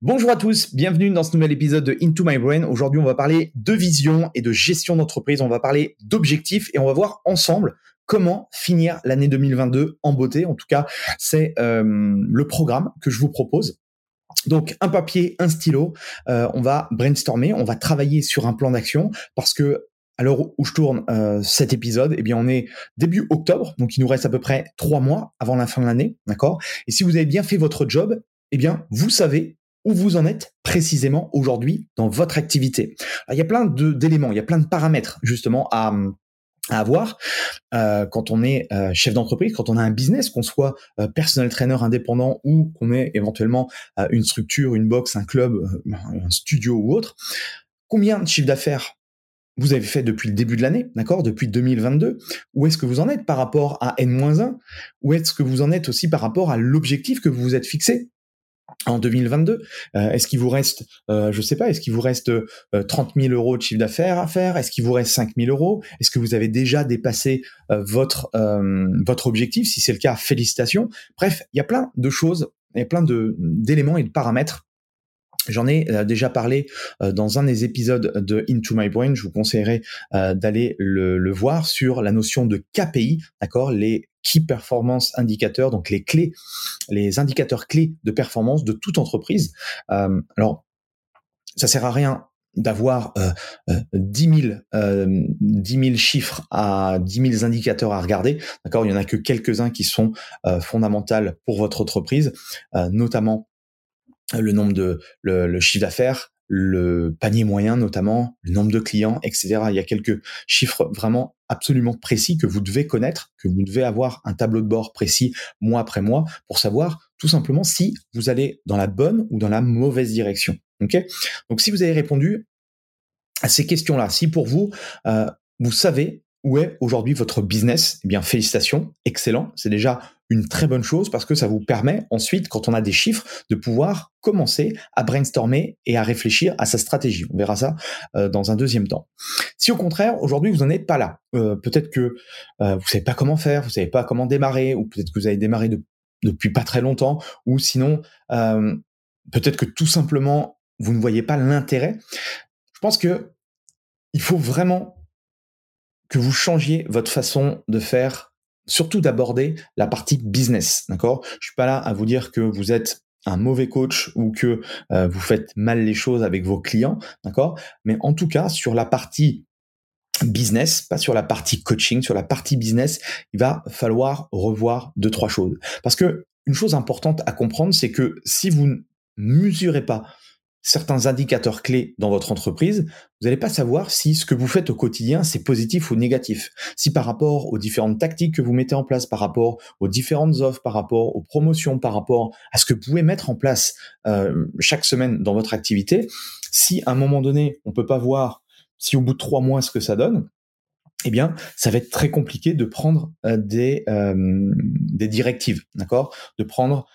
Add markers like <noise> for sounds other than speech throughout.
Bonjour à tous, bienvenue dans ce nouvel épisode de Into My Brain. Aujourd'hui, on va parler de vision et de gestion d'entreprise. On va parler d'objectifs et on va voir ensemble comment finir l'année 2022 en beauté. En tout cas, c'est euh, le programme que je vous propose. Donc un papier, un stylo, euh, on va brainstormer, on va travailler sur un plan d'action parce que à l'heure où je tourne euh, cet épisode, eh bien on est début octobre, donc il nous reste à peu près trois mois avant la fin de l'année, Et si vous avez bien fait votre job, eh bien vous savez où vous en êtes précisément aujourd'hui dans votre activité? il y a plein d'éléments, il y a plein de paramètres justement à, avoir euh, quand on est euh, chef d'entreprise, quand on a un business, qu'on soit euh, personnel trainer indépendant ou qu'on ait éventuellement une structure, une box, un club, un studio ou autre. Combien de chiffre d'affaires vous avez fait depuis le début de l'année, d'accord, depuis 2022 Où est-ce que vous en êtes par rapport à N-1 Où est-ce que vous en êtes aussi par rapport à l'objectif que vous vous êtes fixé? En 2022 euh, Est-ce qu'il vous reste, euh, je sais pas, est-ce qu'il vous reste euh, 30 000 euros de chiffre d'affaires à faire? Est-ce qu'il vous reste 5 000 euros? Est-ce que vous avez déjà dépassé euh, votre votre objectif? Si c'est le cas, félicitations. Bref, il y a plein de choses, il y a plein d'éléments et de paramètres. J'en ai déjà parlé dans un des épisodes de Into My Brain. Je vous conseillerais d'aller le, le, voir sur la notion de KPI, d'accord, les Key Performance Indicators, donc les clés, les indicateurs clés de performance de toute entreprise. Euh, alors, ça sert à rien d'avoir euh, 10, 000, euh, 10 000 chiffres à 10 000 indicateurs à regarder. D'accord, il y en a que quelques-uns qui sont euh, fondamentaux pour votre entreprise, euh, notamment le nombre de le chiffre d'affaires, le panier moyen notamment, le nombre de clients, etc. Il y a quelques chiffres vraiment absolument précis que vous devez connaître, que vous devez avoir un tableau de bord précis mois après mois pour savoir tout simplement si vous allez dans la bonne ou dans la mauvaise direction. Ok? Donc si vous avez répondu à ces questions-là, si pour vous euh, vous savez où est aujourd'hui votre business, eh bien félicitations, excellent, c'est déjà une très bonne chose parce que ça vous permet ensuite, quand on a des chiffres, de pouvoir commencer à brainstormer et à réfléchir à sa stratégie. On verra ça euh, dans un deuxième temps. Si au contraire, aujourd'hui, vous n'en êtes pas là, euh, peut-être que euh, vous savez pas comment faire, vous savez pas comment démarrer, ou peut-être que vous avez démarré depuis pas très longtemps, ou sinon, peut-être que tout simplement, vous ne voyez pas l'intérêt. Je pense que il faut vraiment que vous changiez votre façon de faire surtout d'aborder la partie business, d'accord? Je suis pas là à vous dire que vous êtes un mauvais coach ou que euh, vous faites mal les choses avec vos clients, d'accord? Mais en tout cas, sur la partie business, pas sur la partie coaching, sur la partie business, il va falloir revoir deux trois choses. Parce que une chose importante à comprendre, c'est que si vous ne mesurez pas certains indicateurs clés dans votre entreprise, vous n'allez pas savoir si ce que vous faites au quotidien, c'est positif ou négatif. Si par rapport aux différentes tactiques que vous mettez en place, par rapport aux différentes offres, par rapport aux promotions, par rapport à ce que vous pouvez mettre en place euh, chaque semaine dans votre activité, si à un moment donné, on peut pas voir si au bout de trois mois ce que ça donne, eh bien, ça va être très compliqué de prendre des, des directives, d'accord? De prendre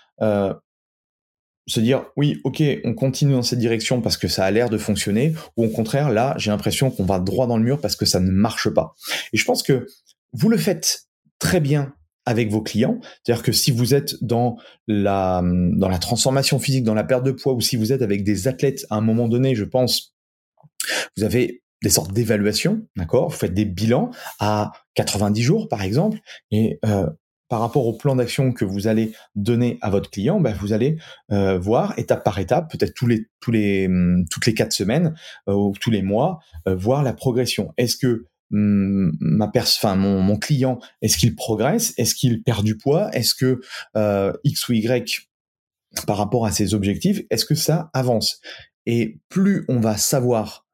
se dire oui, ok, on continue dans cette direction parce que ça a l'air de fonctionner, ou au contraire, là, j'ai l'impression qu'on va droit dans le mur parce que ça ne marche pas. Et je pense que vous le faites très bien avec vos clients, c'est-à-dire que si vous êtes dans la dans la transformation physique, dans la perte de poids, ou si vous êtes avec des athlètes à un moment donné, je pense, vous avez des sortes d'évaluations, d'accord? Vous faites des bilans à 90 jours, par exemple, et euh, par rapport au plan d'action que vous allez donner à votre client, ben vous allez euh, voir étape par étape, peut-être tous les tous les hum, toutes les quatre semaines euh, ou tous les mois, euh, voir la progression. Est-ce que hum, ma enfin mon, mon client, est-ce qu'il progresse? Est-ce qu'il perd du poids? Est-ce que X ou Y par rapport à ses objectifs, est-ce que ça avance? Et plus on va savoir,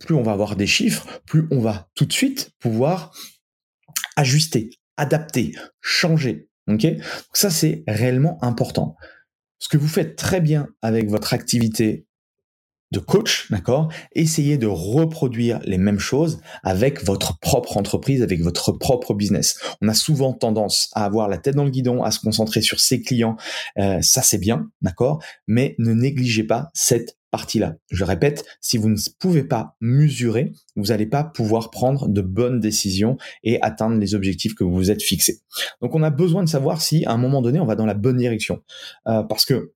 plus on va avoir des chiffres, plus on va tout de suite pouvoir ajuster, adapter, changer. Ok? Ça, c'est réellement important. Ce que vous faites très bien avec votre activité de coach, d'accord? Essayez de reproduire les mêmes choses avec votre propre entreprise, avec votre propre business. On a souvent tendance à avoir la tête dans le guidon, à se concentrer sur ses clients. Euh, ça, c'est bien, d'accord? Mais ne négligez pas cette partie-là. Je répète, si vous ne pouvez pas mesurer, vous n'allez pas pouvoir prendre de bonnes décisions et atteindre les objectifs que vous vous êtes fixés. Donc on a besoin de savoir si à un moment donné on va dans la bonne direction. Euh, parce que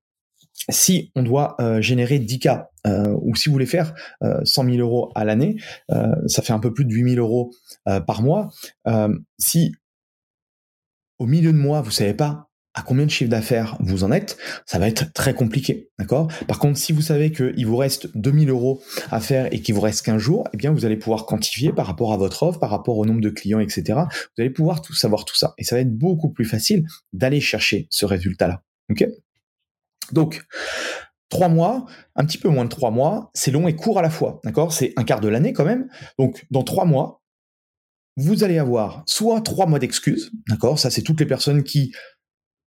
si on doit euh, générer 10 cas, euh, ou si vous voulez faire 100 000 euros à l'année, ça fait un peu plus de 8 000 euros par mois. si au milieu de mois, vous savez pas à combien de chiffre d'affaires vous en êtes, ça va être très compliqué, d'accord? Par contre, si vous savez qu'il vous reste 2000 euros à faire et qu'il vous reste 15 jours, eh bien, vous allez pouvoir quantifier par rapport à votre offre, par rapport au nombre de clients, etc. Vous allez pouvoir tout savoir tout ça. Et ça va être beaucoup plus facile d'aller chercher ce résultat-là, ok? Donc, trois mois, un petit peu moins de trois mois, c'est long et court à la fois, d'accord? C'est un quart de l'année quand même. Donc, dans trois mois, vous allez avoir soit trois mois d'excuses, d'accord? Ça, c'est toutes les personnes qui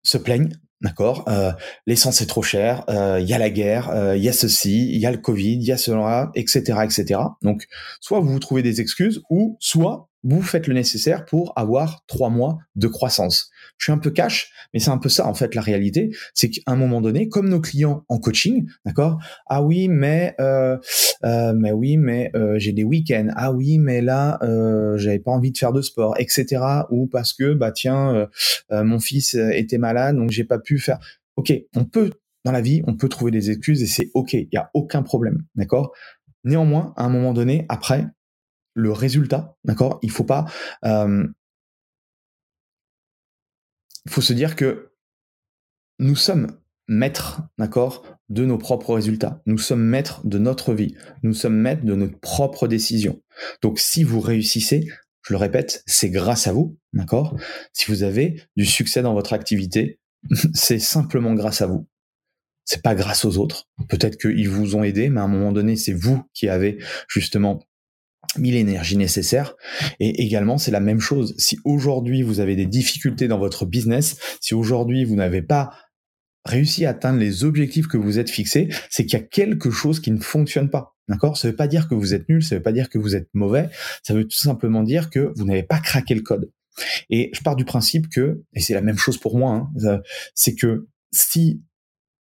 se plaignent, d'accord? Euh, L'essence est trop cher, il euh, y a la guerre, il euh, y a ceci, il y a le Covid, il y a cela, etc., etc. Donc, soit vous vous trouvez des excuses, ou soit vous faites le nécessaire pour avoir trois mois de croissance. Je suis un peu cash, mais c'est un peu ça en fait la réalité. C'est qu'à un moment donné, comme nos clients en coaching, d'accord Ah oui, mais euh, euh, mais oui, mais euh, j'ai des week-ends. Ah oui, mais là j'avais pas envie de faire de sport, etc. Ou parce que bah tiens, mon fils était malade, donc j'ai pas pu faire. Ok, on peut dans la vie, on peut trouver des excuses et c'est ok, il y a aucun problème, d'accord? Néanmoins, à un moment donné, après, le résultat, d'accord? Il faut pas. Il faut se dire que nous sommes maîtres, d'accord, de nos propres résultats. Nous sommes maîtres de notre vie. Nous sommes maîtres de notre propre décision. Donc, si vous réussissez, je le répète, c'est grâce à vous, d'accord? Si vous avez du succès dans votre activité, <laughs> c'est simplement grâce à vous. C'est pas grâce aux autres. Peut-être qu'ils vous ont aidé, mais à un moment donné, c'est vous qui avez justement mis l'énergie nécessaire. Et également, c'est la même chose. Si aujourd'hui vous avez des difficultés dans votre business, si aujourd'hui vous n'avez pas réussi à atteindre les objectifs que vous êtes fixés, c'est qu'il y a quelque chose qui ne fonctionne pas. D'accord? Ça ne veut pas dire que vous êtes nul, ça ne veut pas dire que vous êtes mauvais, ça veut tout simplement dire que vous n'avez pas craqué le code. Et je pars du principe que, et c'est la même chose pour moi, hein, euh, c'est que si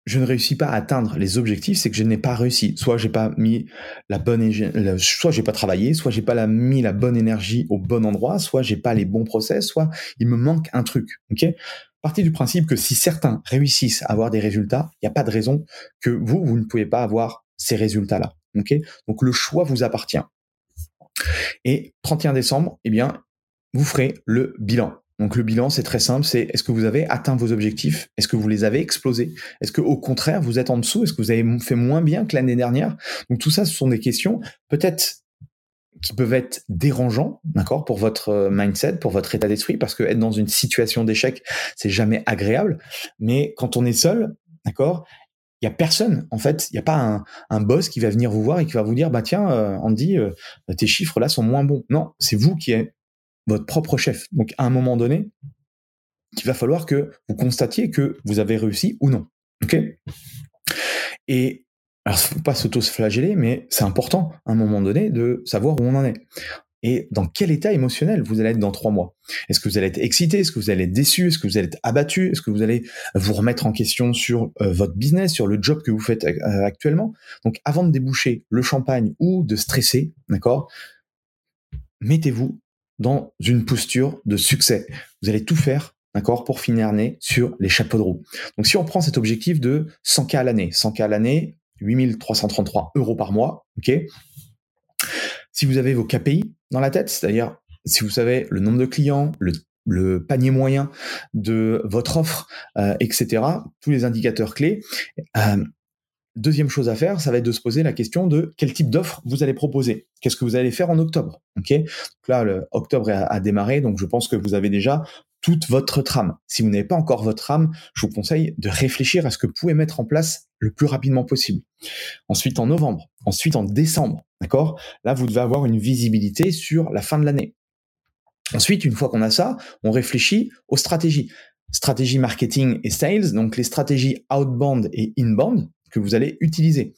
je ne réussis pas à atteindre les objectifs, c'est que je n'ai pas réussi. Soit j'ai pas mis la bonne, soit j'ai pas travaillé, soit j'ai pas mis la bonne énergie au bon endroit, soit j'ai pas les bons process, soit il me manque un truc. Ok? Partez du principe que si certains réussissent à avoir des résultats, il n'y a pas de raison que vous, vous ne pouvez pas avoir ces résultats-là. Ok? Donc le choix vous appartient. Et 31 décembre, eh bien, vous ferez le bilan. Donc le bilan, c'est très simple, c'est est-ce que vous avez atteint vos objectifs? Est-ce que vous les avez explosés? Est-ce que au contraire, vous êtes en dessous? Est-ce que vous avez fait moins bien que l'année dernière? Donc tout ça, ce sont des questions peut-être qui peuvent être dérangeants, d'accord, pour votre euh, mindset, pour votre état d'esprit, parce que être dans une situation d'échec, c'est jamais agréable. Mais quand on est seul, d'accord, il y a personne en fait. Il n'y a pas un, boss qui va venir vous voir et qui va vous dire bah tiens euh, Andy euh, tes chiffres là sont moins bons. Non c'est vous qui êtes votre propre chef. Donc à un moment donné, il va falloir que vous constatiez que vous avez réussi ou non. OK? Et alors, faut pas s'auto-flageller, mais c'est important à un moment donné de savoir où on en est. et dans quel état émotionnel vous allez être dans trois mois? Est-ce que vous allez être excité? Est-ce que vous allez être déçu? Est-ce que vous allez être abattu? Est-ce que vous allez vous remettre en question sur euh, votre business, sur le job que vous faites euh, actuellement? Donc avant de déboucher le champagne ou de stresser, d'accord? Mettez-vous dans une posture de succès. Vous allez tout faire d'accord, pour finir sur les chapeaux de roue. Donc si on prend cet objectif de 100K à l'année, 100K à l'année, 8333 euros par mois, ok Si vous avez vos KPI dans la tête, c'est-à-dire si vous savez le nombre de clients, le, panier moyen de votre offre, euh, etc., tous les indicateurs clés, euh, Deuxième chose à faire, ça va être de se poser la question de quel type d'offre vous allez proposer. Qu'est-ce que vous allez faire en octobre Ok? Là, octobre a, a, démarré, donc je pense que vous avez déjà toute votre trame. Si vous n'avez pas encore votre trame, je vous conseille de réfléchir à ce que vous pouvez mettre en place le plus rapidement possible. Ensuite en novembre, ensuite en décembre, d'accord? Là, vous devez avoir une visibilité sur la fin de l'année. Ensuite, une fois qu'on a ça, on réfléchit aux stratégies. Stratégie marketing et sales, donc les stratégies outbound et inbound que vous allez utiliser.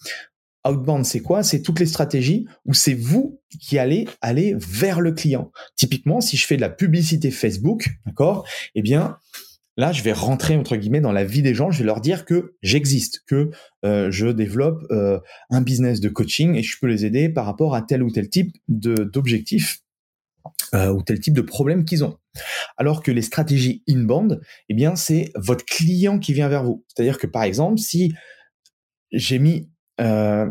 Outbound, c'est quoi? C'est toutes les stratégies où c'est vous qui allez aller vers le client. Typiquement, si je fais de la publicité Facebook, d'accord Eh bien, là, je vais rentrer entre guillemets dans la vie des gens. Je vais leur dire que j'existe, que euh, je développe euh, un business de coaching et je peux les aider par rapport à tel ou tel type d'objectif euh, ou tel type de problème qu'ils ont. Alors que les stratégies inbound, eh bien, c'est votre client qui vient vers vous. C'est-à-dire que par exemple, si j'ai mis euh,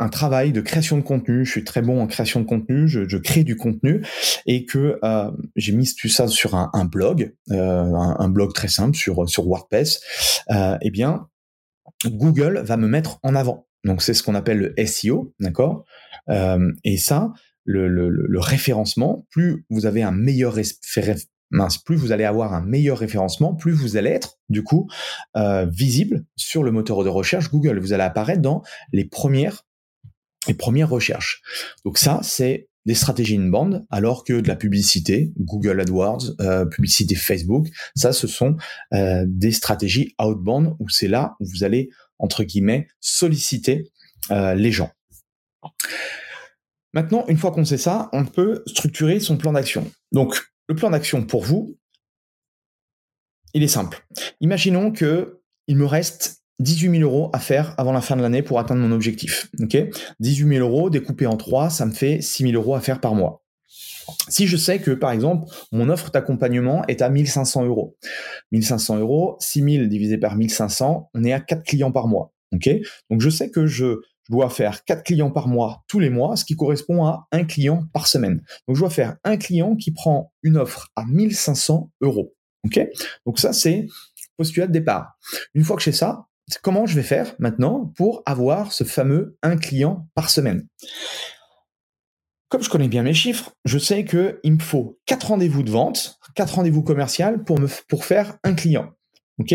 un travail de création de contenu. Je suis très bon en création de contenu. Je, crée du contenu et que euh, j'ai mis tout ça sur un, blog, euh, un, blog très simple sur sur WordPress. eh bien, Google va me mettre en avant. Donc c'est ce qu'on appelle le SEO, d'accord? Et ça, le, le, référencement, plus vous avez un meilleur mince, plus vous allez avoir un meilleur référencement, plus vous allez être du coup euh, visible sur le moteur de recherche Google. Vous allez apparaître dans les premières les premières recherches. Donc ça, c'est des stratégies in-band, alors que de la publicité, Google AdWords, euh, publicité Facebook, ça, ce sont euh, des stratégies outbound où c'est là où vous allez entre guillemets solliciter les gens. Maintenant, une fois qu'on sait ça, on peut structurer son plan d'action. Donc, le plan d'action pour vous, il est simple. Imaginons que il me reste 18 000 euros à faire avant la fin de l'année pour atteindre mon objectif. Ok? 18 000 euros découpé en 3, ça me fait 6 000 euros à faire par mois. Si je sais que, par exemple, mon offre d'accompagnement est à 1500 euros. 1500 euros, 6000 divisé par 1500, on est à 4 clients par mois. Donc je sais que je je dois faire quatre clients par mois tous les mois, ce qui correspond à un client par semaine. Donc je dois faire un client qui prend une offre à 1500 euros. Ok? Donc ça c'est postulat de départ. Une fois que j'ai ça, comment je vais faire maintenant pour avoir ce fameux un client par semaine? Comme je connais bien mes chiffres, je sais que il me faut quatre rendez-vous de vente, quatre rendez-vous commerciaux pour me pour faire un client. OK?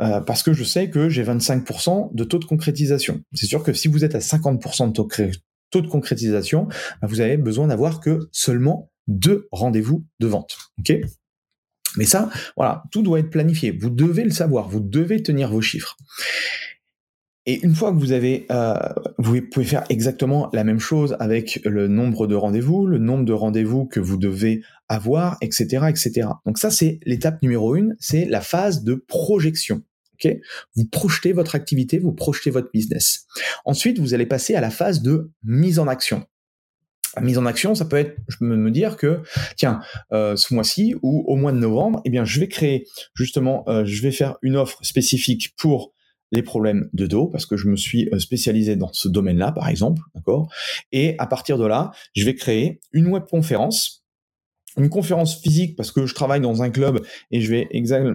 Euh, parce que je sais que j'ai 25% de taux de concrétisation. C'est sûr que si vous êtes à 50% de taux, de concrétisation, bah, vous avez besoin d'avoir que seulement deux rendez-vous de vente. Ok? Mais ça, voilà, tout doit être planifié. Vous devez le savoir, vous devez tenir vos chiffres. Et une fois que vous avez, euh, vous pouvez faire exactement la même chose avec le nombre de rendez-vous, le nombre de rendez-vous que vous devez avoir, etc., etc. Donc ça, c'est l'étape numéro une, c'est la phase de projection. Vous projetez votre activité, vous projetez votre business. Ensuite, vous allez passer à la phase de mise en action. La mise en action, ça peut être, je peux me dire que, tiens, euh, ce mois-ci ou au mois de novembre, eh bien, je vais créer justement, euh, je vais faire une offre spécifique pour les problèmes de dos parce que je me suis euh, spécialisé dans ce domaine-là, par exemple, d'accord? Et à partir de là, je vais créer une web conférence une conférence physique parce que je travaille dans un club et je vais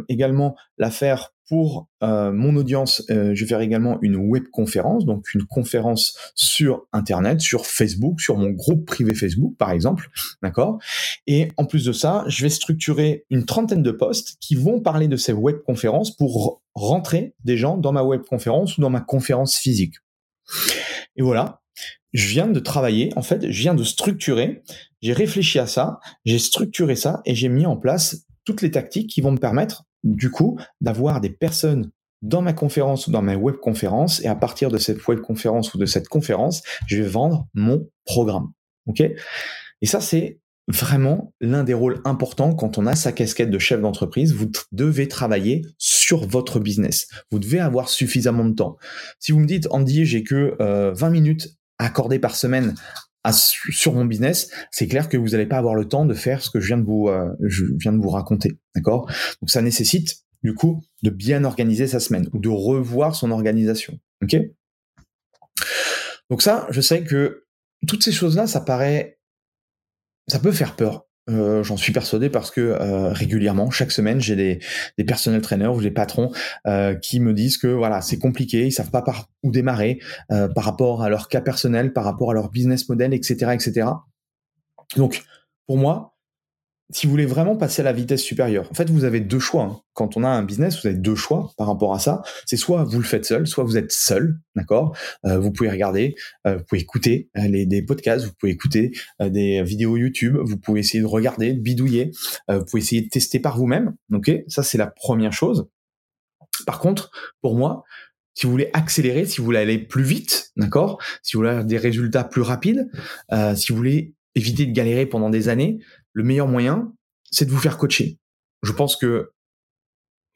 également la faire pour euh, mon audience. Euh, je vais faire également une web conférence, donc une conférence sur Internet, sur Facebook, sur mon groupe privé Facebook, par exemple, d'accord? Et en plus de ça, je vais structurer une trentaine de posts qui vont parler de ces web conférences pour rentrer des gens dans ma web conférence ou dans ma conférence physique. Et voilà, je viens de travailler, en fait, je viens de structurer, j'ai réfléchi à ça, j'ai structuré ça et j'ai mis en place toutes les tactiques qui vont me permettre, du coup, d'avoir des personnes dans ma conférence ou dans ma web conférence et à partir de cette web conférence ou de cette conférence, je vais vendre mon programme. Ok? Et ça, c'est vraiment l'un des rôles importants quand on a sa casquette de chef d'entreprise. Vous devez travailler sur votre business. Vous devez avoir suffisamment de temps. Si vous me dites, Andy, j'ai que 20 euh, minutes accordées par semaine sur mon business, c'est clair que vous n'allez pas avoir le temps de faire ce que je viens de vous, euh, je viens de vous raconter. D'accord? Donc ça nécessite, du coup, de bien organiser sa semaine ou de revoir son organisation. Ok? Donc ça, je sais que toutes ces choses-là, ça paraît ça peut faire peur. Euh, j'en suis persuadé parce que euh, régulièrement, chaque semaine, j'ai des, des personnels trainers ou des patrons euh, qui me disent que voilà, c'est compliqué, ils savent pas par où démarrer par rapport à leur cas personnel, par rapport à leur business model, etc., etc. Donc, pour moi, si vous voulez vraiment passer à la vitesse supérieure, en fait, vous avez deux choix. Hein. Quand on a un business, vous avez deux choix par rapport à ça. C'est soit vous le faites seul, soit vous êtes seul, d'accord? Euh, Vous pouvez regarder, euh, vous pouvez écouter euh, les, des podcasts, vous pouvez écouter des vidéos YouTube, vous pouvez essayer de regarder, de bidouiller, vous pouvez essayer de tester par vous-même, ok? Ça, c'est la première chose. Par contre, pour moi, si vous voulez accélérer, si vous voulez aller plus vite, d'accord? Si vous voulez avoir des résultats plus rapides, si vous voulez éviter de galérer pendant des années, le meilleur moyen, c'est de vous faire coacher. Je pense que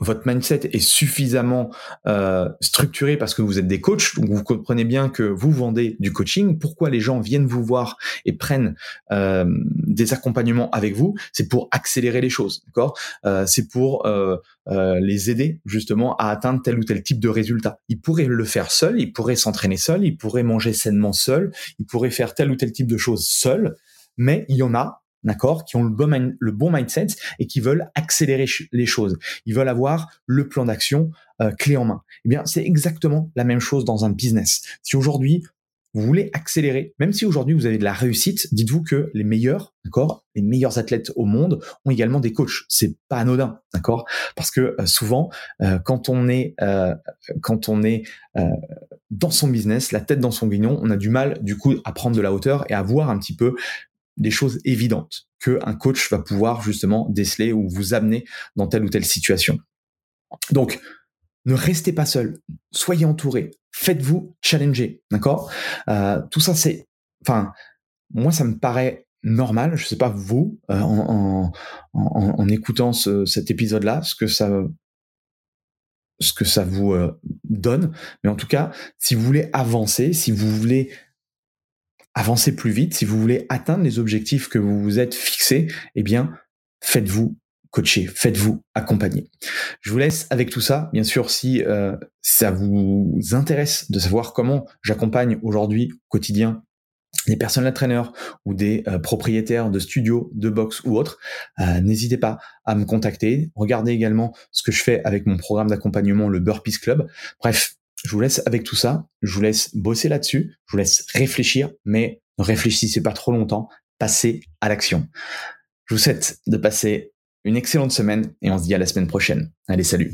votre mindset est suffisamment euh, structuré parce que vous êtes des coachs, vous comprenez bien que vous vendez du coaching. Pourquoi les gens viennent vous voir et prennent euh, des accompagnements avec vous? C'est pour accélérer les choses, d'accord? Euh, C'est pour les aider justement à atteindre tel ou tel type de résultat. Ils pourraient le faire seuls, ils pourraient s'entraîner seuls, ils pourraient manger sainement seuls, ils pourraient faire tel ou tel type de choses seuls, mais il y en a d'accord, qui ont le bon, le bon mindset et qui veulent accélérer les choses. Ils veulent avoir le plan d'action euh, clé en main. Eh bien, c'est exactement la même chose dans un business. Si aujourd'hui vous voulez accélérer, même si aujourd'hui vous avez de la réussite, dites-vous que les meilleurs, d'accord, les meilleurs athlètes au monde ont également des coachs. C'est pas anodin, d'accord, parce que euh, souvent euh, quand on est quand on est dans son business, la tête dans son guignon, on a du mal du coup à prendre de la hauteur et à voir un petit peu des choses évidentes que un coach va pouvoir justement déceler ou vous amener dans telle ou telle situation. Donc, ne restez pas seul, soyez entouré, faites-vous challenger, d'accord? Euh, Tout ça, c'est, enfin, moi, ça me paraît normal. Je sais pas vous, euh, en, en, écoutant cet épisode-là, ce que ça, ce que ça vous euh, donne. Mais en tout cas, si vous voulez avancer, si vous voulez avancer plus vite, si vous voulez atteindre les objectifs que vous vous êtes fixés, eh bien, faites-vous coacher, faites-vous accompagner. Je vous laisse avec tout ça. Bien sûr, si euh, ça vous intéresse de savoir comment j'accompagne aujourd'hui au quotidien des personnes traîneurs ou des euh, propriétaires de studios, de box ou autres, euh, n'hésitez pas à me contacter. Regardez également ce que je fais avec mon programme d'accompagnement, le Burpees Club. Bref, je vous laisse avec tout ça. Je vous laisse bosser là-dessus. Je vous laisse réfléchir, mais ne réfléchissez pas trop longtemps. Passez à l'action. Je vous souhaite de passer une excellente semaine et on se dit à la semaine prochaine. Allez, salut.